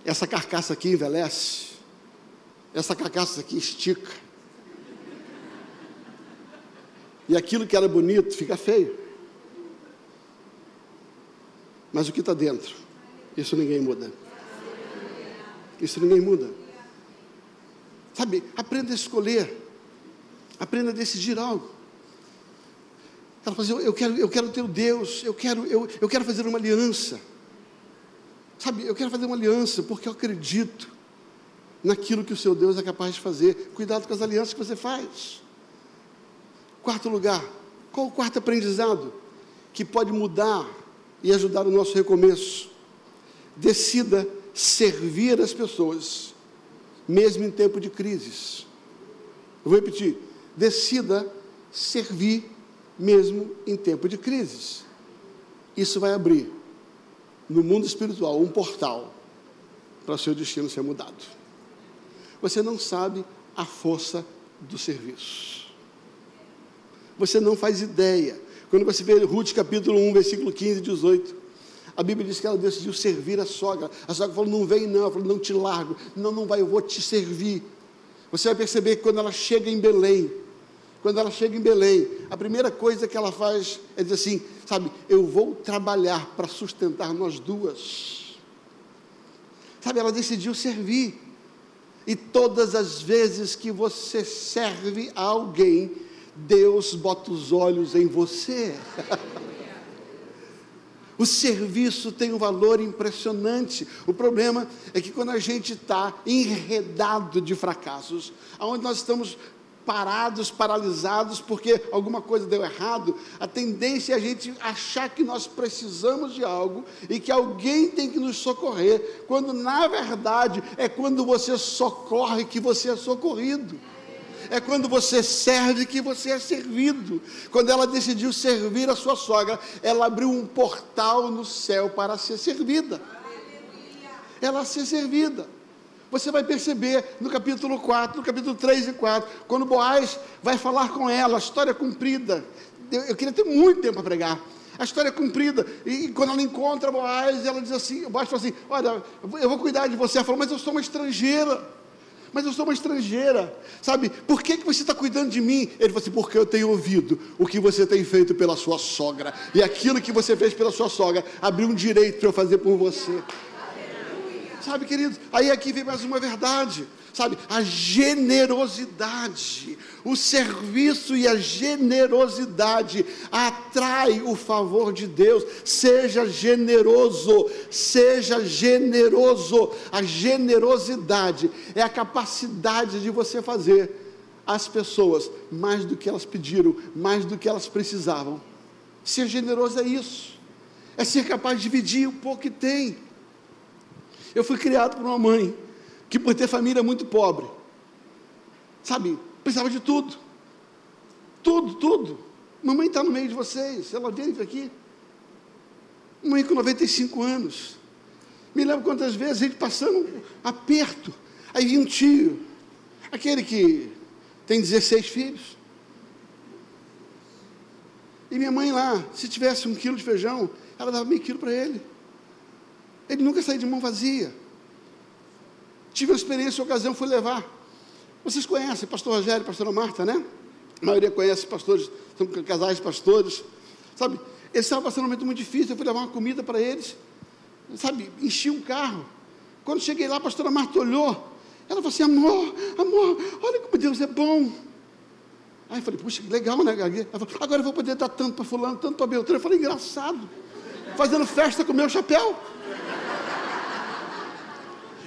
A: essa carcaça aqui envelhece, essa carcaça aqui estica. E aquilo que era bonito fica feio. Mas o que está dentro, isso ninguém muda. Isso ninguém muda. Sabe, aprenda a escolher. Aprenda a decidir algo. Ela fala assim, eu quero, eu quero ter o Deus, eu quero, eu, eu quero fazer uma aliança. Sabe, eu quero fazer uma aliança porque eu acredito naquilo que o seu Deus é capaz de fazer. Cuidado com as alianças que você faz. Quarto lugar, qual o quarto aprendizado que pode mudar e ajudar o nosso recomeço? Decida servir as pessoas, mesmo em tempo de crises. Eu vou repetir: decida servir mesmo em tempo de crises. Isso vai abrir no mundo espiritual um portal para o seu destino ser mudado. Você não sabe a força do serviço. Você não faz ideia. Quando você vê Ruth capítulo 1, versículo 15 e 18, a Bíblia diz que ela decidiu servir a sogra. A sogra falou: Não vem, não. Ela falou: Não te largo. Não, não vai, eu vou te servir. Você vai perceber que quando ela chega em Belém, quando ela chega em Belém, a primeira coisa que ela faz é dizer assim: sabe, eu vou trabalhar para sustentar nós duas. Sabe, ela decidiu servir. E todas as vezes que você serve a alguém, Deus bota os olhos em você. O serviço tem um valor impressionante. O problema é que quando a gente está enredado de fracassos, aonde nós estamos parados, paralisados, porque alguma coisa deu errado, a tendência é a gente achar que nós precisamos de algo e que alguém tem que nos socorrer, quando na verdade é quando você socorre que você é socorrido. É quando você serve que você é servido. Quando ela decidiu servir a sua sogra, ela abriu um portal no céu para ser servida. Ela ser servida. Você vai perceber no capítulo 4, no capítulo 3 e 4, quando Boaz vai falar com ela, a história é cumprida. Eu, eu queria ter muito tempo para pregar. A história é cumprida. E quando ela encontra Boaz, ela diz assim: Boaz fala assim: Olha, eu vou cuidar de você. Ela falou, mas eu sou uma estrangeira. mas eu sou uma estrangeira, sabe? Por que, que você está cuidando de mim? Ele falou assim: porque eu tenho ouvido o que você tem feito pela sua sogra, e aquilo que você fez pela sua sogra abriu um direito para eu fazer por você. Sabe, queridos? Aí aqui vem mais uma verdade sabe? A generosidade, o serviço e a generosidade atrai o favor de Deus. Seja generoso, seja generoso. A generosidade é a capacidade de você fazer às pessoas mais do que elas pediram, mais do que elas precisavam. Ser generoso é isso. É ser capaz de dividir o pouco que tem. Eu fui criado por uma mãe que por ter família muito pobre, sabe, precisava de tudo. Tudo, tudo. Mamãe está no meio de vocês, ela veio aqui. Mãe com 95 anos. Me lembro quantas vezes a gente passando aperto. Aí vinha um tio, aquele que tem 16 filhos. E minha mãe lá, se tivesse um quilo de feijão, ela dava meio quilo para ele. Ele nunca saía de mão vazia. Tive uma experiência, uma ocasião, fui levar. Vocês conhecem pastor Rogério pastora Marta, né? A maioria conhece pastores, são casais pastores. Sabe, eles estavam passando um momento muito difícil, eu fui levar uma comida para eles. Sabe, enchi um carro. Quando cheguei lá, a pastora Marta olhou. Ela falou assim: amor, amor, olha como Deus é bom. Aí eu falei, puxa, que legal, né, Ela falou, agora eu vou poder dar tanto para fulano, tanto para Beltrano. Eu falei, engraçado. Fazendo festa com o meu chapéu.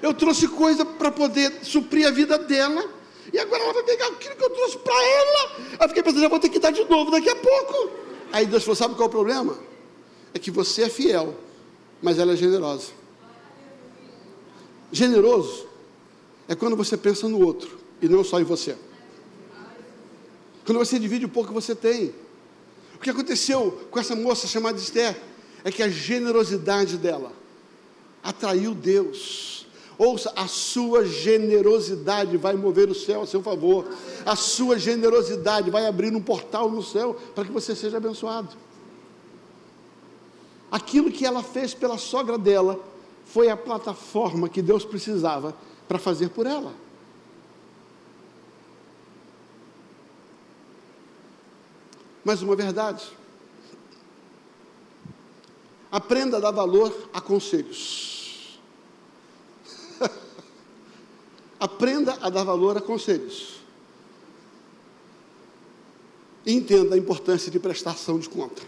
A: Eu trouxe coisa para poder suprir a vida dela. E agora ela vai pegar aquilo que eu trouxe para ela. Aí fiquei pensando, eu vou ter que dar de novo daqui a pouco. Aí Deus falou: sabe qual é o problema? É que você é fiel, mas ela é generosa. Generoso é quando você pensa no outro e não só em você. Quando você divide o pouco que você tem. O que aconteceu com essa moça chamada Esther é que a generosidade dela atraiu Deus Ouça, a sua generosidade vai mover o céu a seu favor. A sua generosidade vai abrir um portal no céu para que você seja abençoado. Aquilo que ela fez pela sogra dela foi a plataforma que Deus precisava para fazer por ela. Mais uma verdade. Aprenda a dar valor a conselhos. Aprenda a dar valor a conselhos. E entenda a importância de prestação de conta.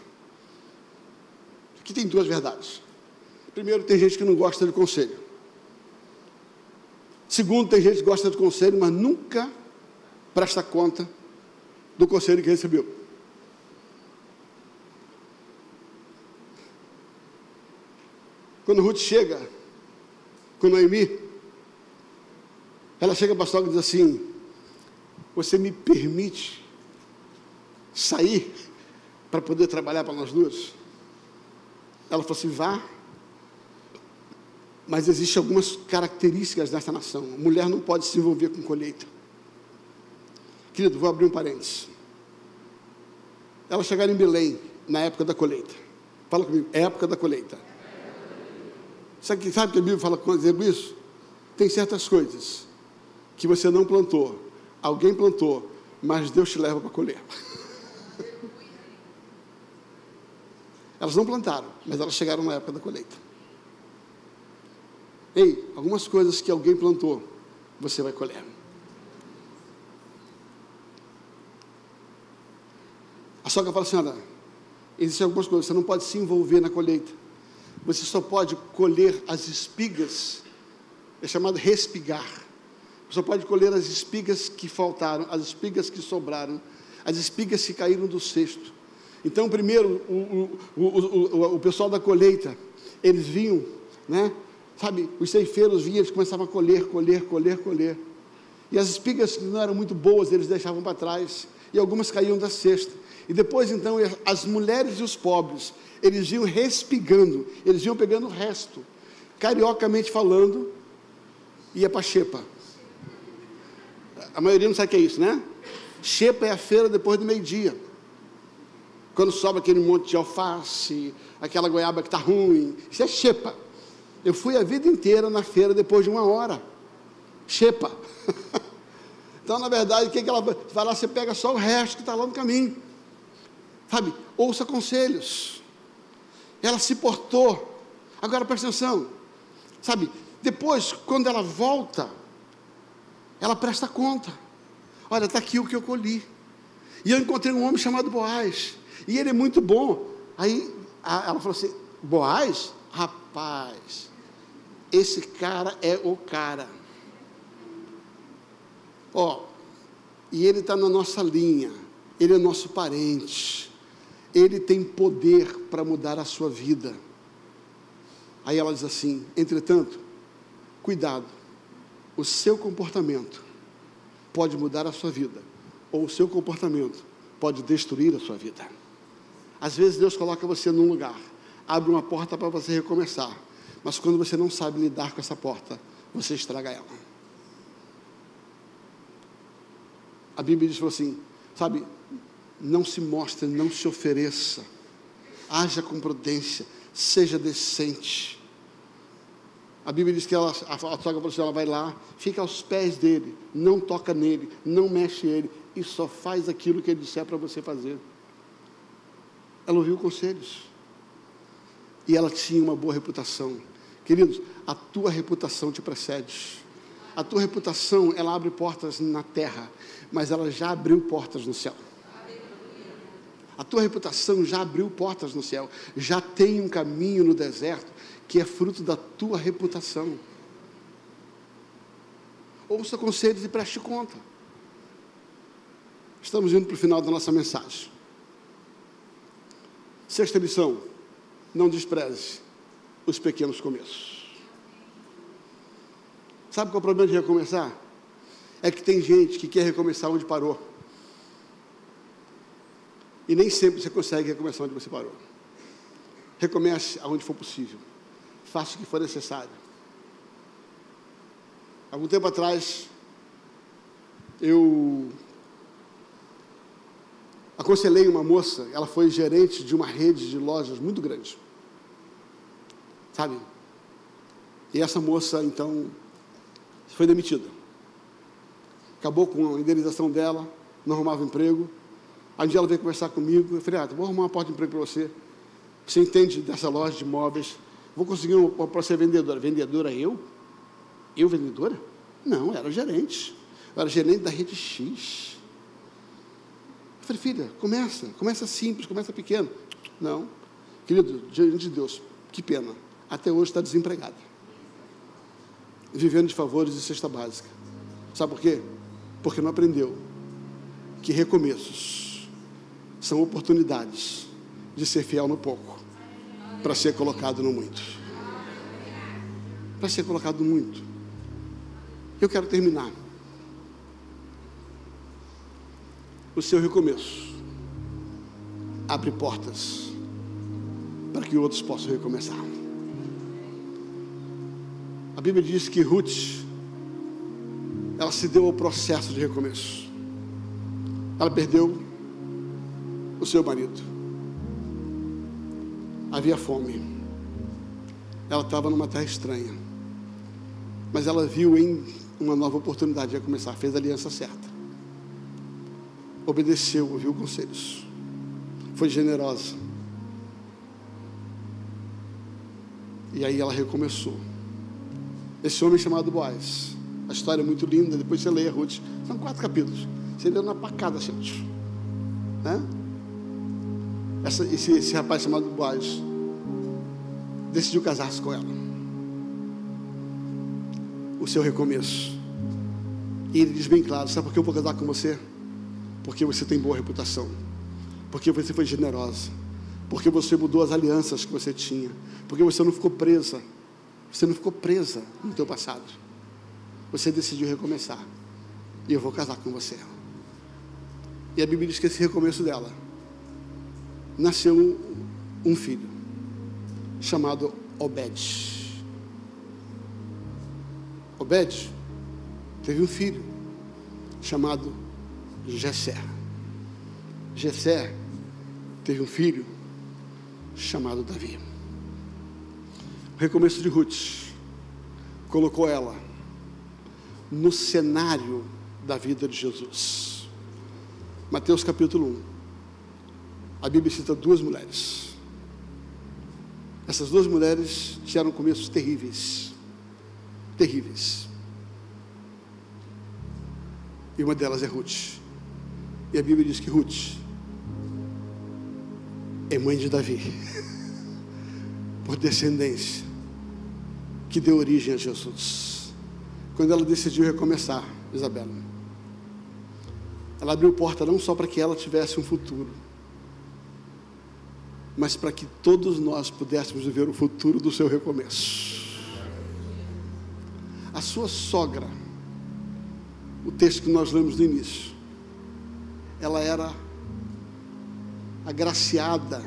A: Aqui tem duas verdades. Primeiro, tem gente que não gosta de conselho. Segundo, tem gente que gosta de conselho, mas nunca presta conta do conselho que recebeu. Quando Ruth chega com Noemi, ela chega para a sogra e diz assim: Você me permite sair para poder trabalhar para nós duas? Ela falou assim: Vá. Mas existem algumas características dessa nação. A mulher não pode se envolver com colheita. Querido, vou abrir um parênteses. Ela chegaram em Belém na época da colheita. Fala comigo, época da colheita. Sabe, sabe que a Bíblia fala dizendo isso? Tem certas coisas que você não plantou, alguém plantou, mas Deus te leva para colher. Elas não plantaram, mas elas chegaram na época da colheita. Ei, algumas coisas que alguém plantou, você vai colher. A sogra fala assim: olha, existem algumas coisas, você não pode se envolver na colheita. Você só pode colher as espigas, é chamado respigar. Você pode colher as espigas que faltaram, as espigas que sobraram, as espigas que caíram do cesto. Então, primeiro, o, o, o, o, pessoal da colheita, eles vinham, né? Sabe, os ceifeiros vinham, eles começavam a colher, colher, colher, colher. E as espigas que não eram muito boas, eles deixavam para trás. E algumas caíam da cesta. E depois, então, as mulheres e os pobres, eles iam respigando, eles iam pegando o resto. Cariocamente falando, ia para a xepa a maioria não sabe o que é isso, né? Xepa é a feira depois do meio-dia. Quando sobra aquele monte de alface, aquela goiaba que está ruim. Isso é xepa. Eu fui a vida inteira na feira depois de uma hora. Xepa. Então, na verdade, o que, que ela vai lá? Você pega só o resto que está lá no caminho. Sabe? Ouça conselhos. Ela se portou. Agora presta atenção. Sabe? Depois, quando ela volta, ela presta conta. Olha, está aqui o que eu colhi. E eu encontrei um homem chamado Boaz. E ele é muito bom. Aí ela falou assim: Boaz? Rapaz, esse cara é o cara. Ó, e ele está na nossa linha. Ele é nosso parente. Ele tem poder para mudar a sua vida. Aí ela diz assim: entretanto, cuidado, o seu comportamento pode mudar a sua vida, ou o seu comportamento pode destruir a sua vida. Às vezes Deus coloca você num lugar, abre uma porta para você recomeçar, mas quando você não sabe lidar com essa porta, você estraga ela. A Bíblia diz assim, sabe, não se mostre, não se ofereça, haja com prudência, seja decente. A Bíblia diz que ela, a, sogra falou assim, ela vai lá, fica aos pés dele, não toca nele, não mexe ele, e só faz aquilo que ele disser para você fazer. Ela ouviu conselhos. E ela tinha uma boa reputação. Queridos, a tua reputação te precede. A tua reputação, ela abre portas na terra, mas ela já abriu portas no céu. A tua reputação já abriu portas no céu, já tem um caminho no deserto que é fruto da tua reputação. Ouça conselhos e preste conta. Estamos indo para o final da nossa mensagem. Sexta lição: não despreze os pequenos começos. Sabe qual é o problema de recomeçar? É que tem gente que quer recomeçar onde parou. E nem sempre você consegue recomeçar onde você parou. Recomece aonde for possível. Faça o que for necessário. Algum tempo atrás, eu aconselhei uma moça, ela foi gerente de uma rede de lojas muito grande. Sabe? E essa moça, então, foi demitida. Acabou com a indenização dela, não arrumava emprego. Aí um dia ela veio conversar comigo, eu falei, ah, vou arrumar uma porta de emprego para você. Você entende dessa loja de imóveis? Vou conseguir uma para ser vendedora. Vendedora eu? Eu vendedora? Não, era gerente. Eu era gerente da rede X. Eu falei, filha, começa, começa simples, começa pequeno. Não. Querido, diante de Deus, que pena. Até hoje está desempregada. Vivendo de favores e cesta básica. Sabe por quê? Porque não aprendeu que recomeços são oportunidades de ser fiel no pouco para ser colocado no muito. Para ser colocado no muito. Eu quero terminar. O seu recomeço abre portas para que outros possam recomeçar. A Bíblia diz que Ruth, ela se deu ao processo de recomeço. Ela perdeu o seu marido havia fome. Ela estava numa terra estranha. Mas ela viu em uma nova oportunidade de começar, fez a aliança certa. Obedeceu, ouviu conselhos. Foi generosa. E aí ela recomeçou. Esse homem chamado Boaz. A história é muito linda, depois você lê Ruth. São quatro capítulos. Você lê na pacada, gente. Né? Essa, esse, esse rapaz chamado Boaz decidiu casar-se com ela. O seu recomeço. E ele diz bem claro: sabe por que eu vou casar com você? Porque você tem boa reputação. Porque você foi generosa. Porque você mudou as alianças que você tinha. Porque você não ficou presa. Você não ficou presa no teu passado. Você decidiu recomeçar. E eu vou casar com você. E a Bíblia diz que esse recomeço dela nasceu um, um filho chamado Obed. Obed teve um filho chamado Jessé. Jessé teve um filho chamado Davi. O recomeço de Ruth colocou ela no cenário da vida de Jesus. Mateus capítulo 1. A Bíblia cita duas mulheres. Essas duas mulheres tiveram começos terríveis. Terríveis. E uma delas é Ruth. E a Bíblia diz que Ruth é mãe de Davi, por descendência, que deu origem a Jesus. Quando ela decidiu recomeçar, Isabela, ela abriu porta não só para que ela tivesse um futuro, mas para que todos nós pudéssemos viver o futuro do seu recomeço. A sua sogra, o texto que nós lemos no início, ela era agraciada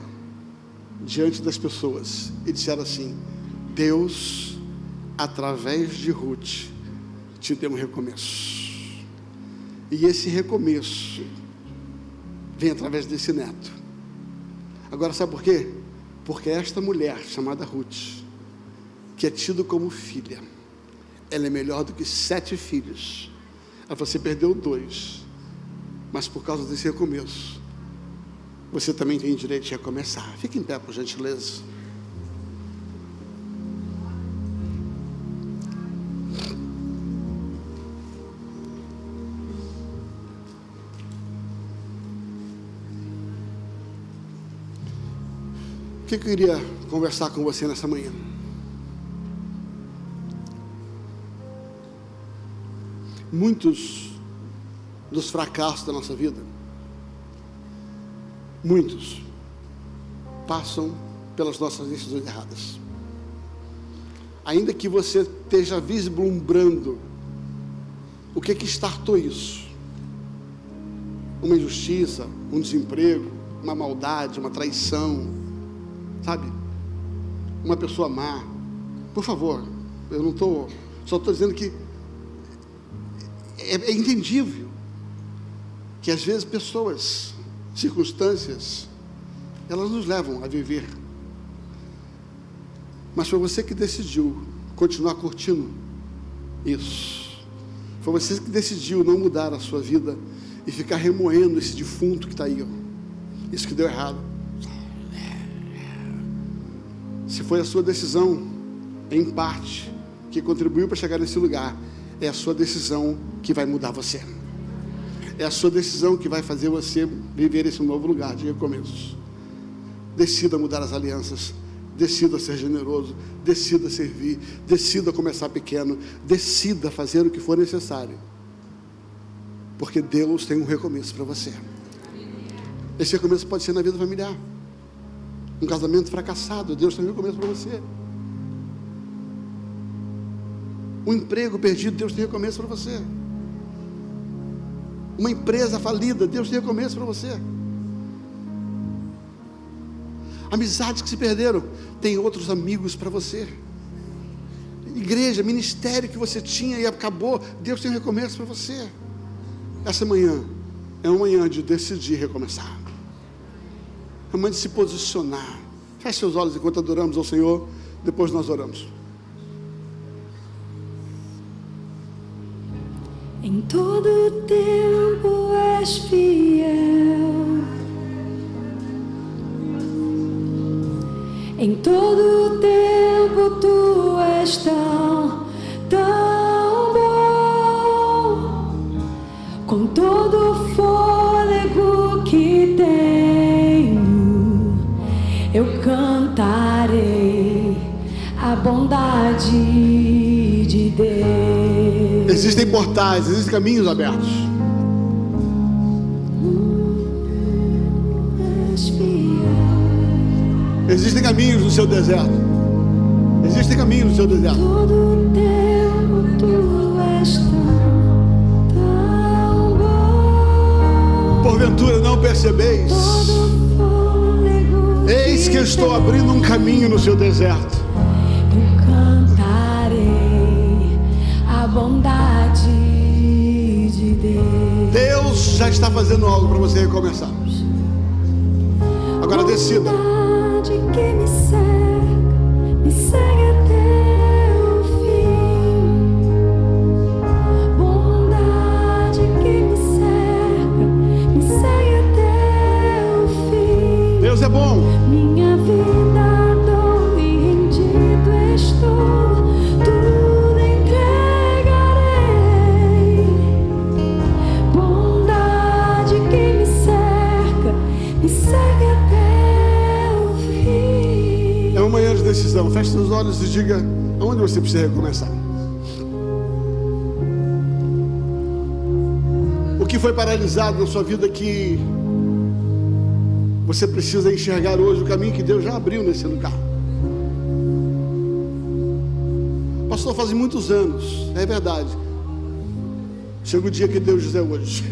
A: diante das pessoas e disseram assim: Deus, através de Ruth, te deu um recomeço. E esse recomeço vem através desse neto. Agora, sabe por quê? Porque esta mulher chamada Ruth, que é tido como filha, ela é melhor do que sete filhos. Ela você perdeu dois mas por causa desse recomeço, você também tem direito de recomeçar. Fique em pé, por gentileza. Que eu queria conversar com você nessa manhã? Muitos dos fracassos da nossa vida. Muitos passam pelas nossas decisões erradas. Ainda que você esteja vislumbrando o que que startou isso? Uma injustiça, um desemprego, uma maldade, uma traição, sabe? Uma pessoa má. Por favor, eu não estou, só estou dizendo que é, é entendível que às vezes pessoas, circunstâncias, elas nos levam a viver. Mas foi você que decidiu continuar curtindo isso. Foi você que decidiu não mudar a sua vida e ficar remoendo esse defunto que está aí. Ó. Isso que deu errado. Se foi a sua decisão, em parte, que contribuiu para chegar nesse lugar, é a sua decisão que vai mudar você. É a sua decisão que vai fazer você viver esse novo lugar de recomeços. Decida mudar as alianças. Decida ser generoso. Decida servir. Decida começar pequeno. Decida fazer o que for necessário. Porque Deus tem um recomeço para você. Esse recomeço pode ser na vida familiar. Um casamento fracassado. Deus tem um recomeço para você. Um emprego perdido. Deus tem recomeço para você uma empresa falida, Deus tem recomeço para você. Amizades que se perderam, tem outros amigos para você. Igreja, ministério que você tinha e acabou, Deus tem recomeço para você. Essa manhã é uma manhã de decidir recomeçar. De se posicionar. Feche seus olhos enquanto adoramos ao Senhor, depois nós oramos.
B: Em todo tempo és fiel. Em todo tempo tu és tão, tão bom. Com todo o a bondade de Deus.
A: Existem portais, existem caminhos abertos. Existem caminhos no seu deserto. Existem caminhos no seu deserto.
B: Todo tempo tu és tão bom.
A: Porventura não percebeis. Eis que estou abrindo um caminho no seu deserto. Deus já está fazendo algo para você recomeçar. Agora decida.
B: Deus
A: é bom. Decisão. Feche seus olhos e diga aonde você precisa recomeçar. O que foi paralisado na sua vida que você precisa enxergar hoje o caminho que Deus já abriu nesse lugar. Pastor, faz muitos anos, é verdade. Chega o dia que Deus diz é hoje.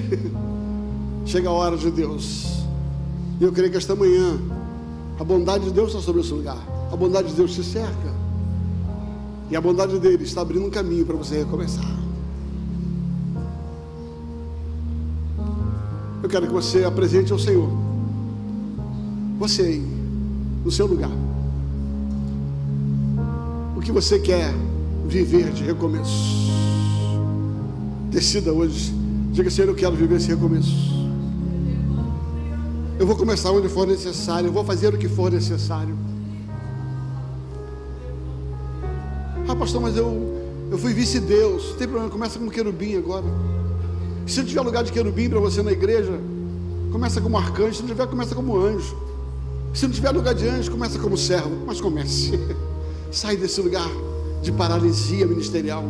A: Chega a hora de Deus. E eu creio que esta manhã a bondade de Deus está sobre esse lugar. A bondade de Deus te cerca. E a bondade dele está abrindo um caminho para você recomeçar. Eu quero que você apresente ao Senhor. Você aí, no seu lugar. O que você quer viver de recomeço? Decida hoje. Diga, Senhor, eu quero viver esse recomeço. Eu vou começar onde for necessário, eu vou fazer o que for necessário. Pastor, mas eu, eu fui vice-deus. Não tem problema, começa como querubim agora. Se não tiver lugar de querubim para você na igreja, começa como arcanjo. Se não tiver, começa como anjo. Se não tiver lugar de anjo, começa como servo. Mas comece. Sai desse lugar de paralisia ministerial.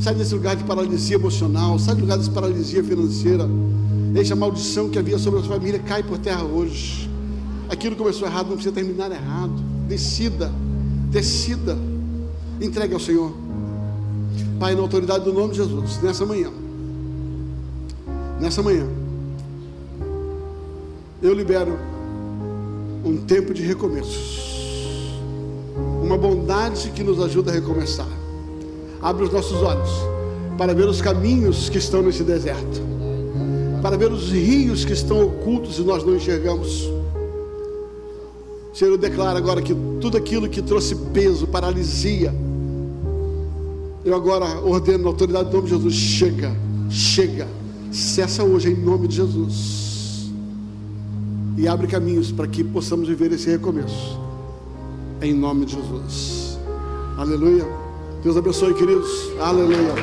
A: Sai desse lugar de paralisia emocional. Sai do lugar de paralisia financeira. Deixa a maldição que havia sobre a sua família cai por terra hoje. Aquilo começou errado não precisa terminar errado. Decida, decida. Entregue ao Senhor. Pai, na autoridade do nome de Jesus, nessa manhã. Nessa manhã. Eu libero um tempo de recomeços. Uma bondade que nos ajuda a recomeçar. Abre os nossos olhos para ver os caminhos que estão nesse deserto para ver os rios que estão ocultos e nós não enxergamos. Senhor, eu declaro agora que tudo aquilo que trouxe peso, paralisia, eu agora ordeno na autoridade do nome de Jesus: chega, chega, cessa hoje em nome de Jesus. E abre caminhos para que possamos viver esse recomeço, em nome de Jesus. Aleluia. Deus abençoe, queridos. Aleluia.